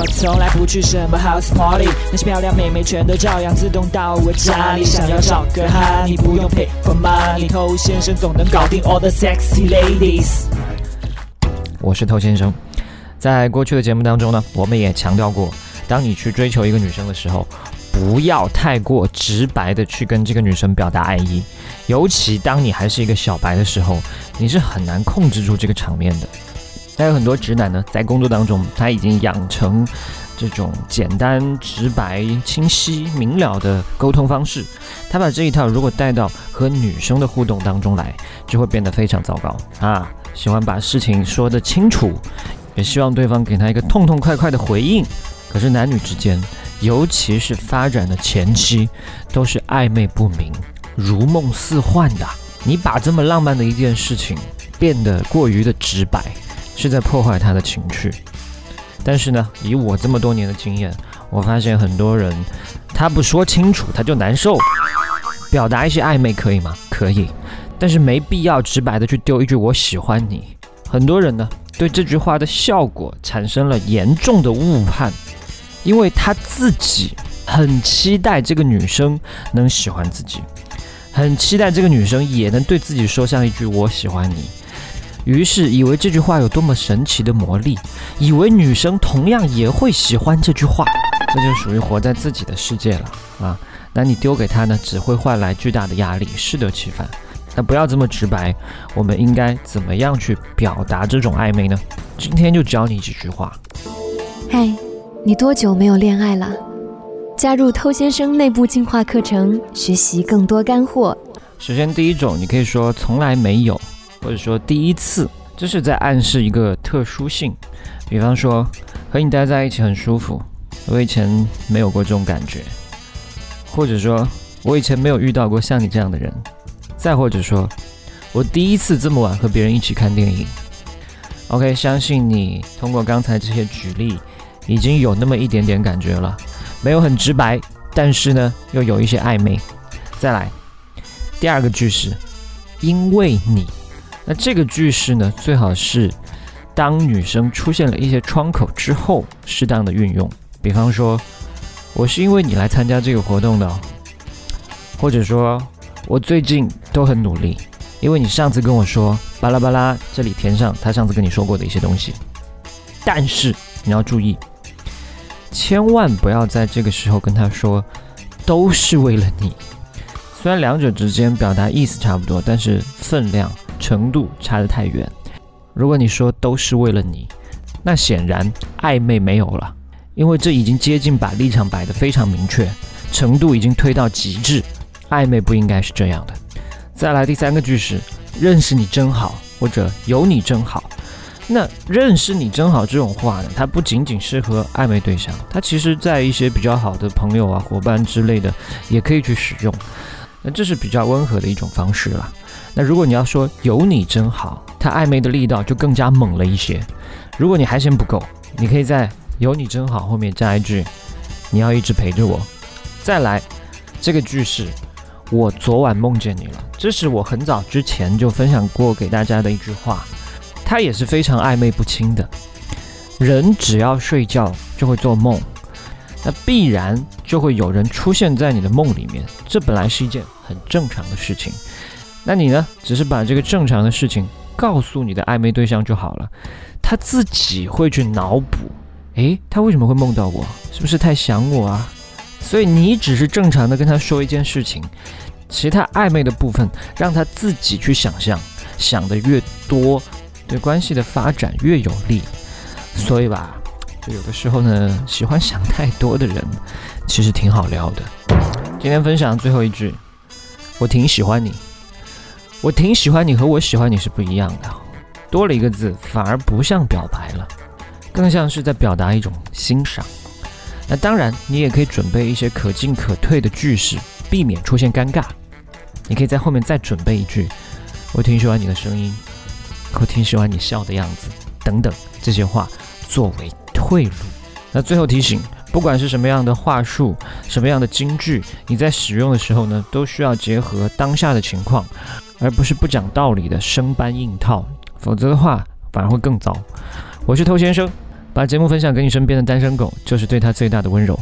我从来不去什么 house party，那些漂亮妹妹全都照样自动到我家里。想要找个哈，你不用 pay for money，偷先生总能搞定 all the sexy ladies。我是偷先生，在过去的节目当中呢，我们也强调过，当你去追求一个女生的时候，不要太过直白的去跟这个女生表达爱意，尤其当你还是一个小白的时候，你是很难控制住这个场面的。还有很多直男呢，在工作当中他已经养成这种简单、直白、清晰、明了的沟通方式，他把这一套如果带到和女生的互动当中来，就会变得非常糟糕啊！喜欢把事情说得清楚，也希望对方给他一个痛痛快快的回应。可是男女之间，尤其是发展的前期，都是暧昧不明、如梦似幻的。你把这么浪漫的一件事情变得过于的直白。是在破坏他的情绪，但是呢，以我这么多年的经验，我发现很多人他不说清楚他就难受。表达一些暧昧可以吗？可以，但是没必要直白的去丢一句“我喜欢你”。很多人呢对这句话的效果产生了严重的误判，因为他自己很期待这个女生能喜欢自己，很期待这个女生也能对自己说上一句“我喜欢你”。于是以为这句话有多么神奇的魔力，以为女生同样也会喜欢这句话，这就属于活在自己的世界了啊！那你丢给他呢，只会换来巨大的压力，适得其反。那不要这么直白，我们应该怎么样去表达这种暧昧呢？今天就教你几句话。嗨，你多久没有恋爱了？加入偷先生内部进化课程，学习更多干货。首先，第一种，你可以说从来没有。或者说第一次，这是在暗示一个特殊性。比方说，和你待在一起很舒服，我以前没有过这种感觉。或者说，我以前没有遇到过像你这样的人。再或者说，我第一次这么晚和别人一起看电影。OK，相信你通过刚才这些举例，已经有那么一点点感觉了，没有很直白，但是呢，又有一些暧昧。再来，第二个句式，因为你。那这个句式呢，最好是当女生出现了一些窗口之后，适当的运用。比方说，我是因为你来参加这个活动的，或者说，我最近都很努力，因为你上次跟我说巴拉巴拉，这里填上他上次跟你说过的一些东西。但是你要注意，千万不要在这个时候跟他说都是为了你。虽然两者之间表达意思差不多，但是分量。程度差得太远。如果你说都是为了你，那显然暧昧没有了，因为这已经接近把立场摆得非常明确，程度已经推到极致。暧昧不应该是这样的。再来第三个句式，认识你真好，或者有你真好。那认识你真好这种话呢，它不仅仅适合暧昧对象，它其实在一些比较好的朋友啊、伙伴之类的也可以去使用。这是比较温和的一种方式了。那如果你要说有你真好，它暧昧的力道就更加猛了一些。如果你还嫌不够，你可以在有你真好后面加一句，你要一直陪着我。再来这个句式，我昨晚梦见你了。这是我很早之前就分享过给大家的一句话，它也是非常暧昧不清的。人只要睡觉就会做梦，那必然就会有人出现在你的梦里面，这本来是一件很正常的事情。那你呢？只是把这个正常的事情告诉你的暧昧对象就好了，他自己会去脑补。诶，他为什么会梦到我？是不是太想我啊？所以你只是正常的跟他说一件事情，其他暧昧的部分让他自己去想象，想的越多，对关系的发展越有利。所以吧，有的时候呢，喜欢想太多的人，其实挺好撩的。今天分享最后一句，我挺喜欢你。我挺喜欢你和我喜欢你是不一样的，多了一个字反而不像表白了，更像是在表达一种欣赏。那当然，你也可以准备一些可进可退的句式，避免出现尴尬。你可以在后面再准备一句：“我挺喜欢你的声音，我挺喜欢你笑的样子”等等这些话作为贿赂。那最后提醒，不管是什么样的话术，什么样的金句，你在使用的时候呢，都需要结合当下的情况。而不是不讲道理的生搬硬套，否则的话反而会更糟。我是偷先生。把节目分享给你身边的单身狗，就是对他最大的温柔。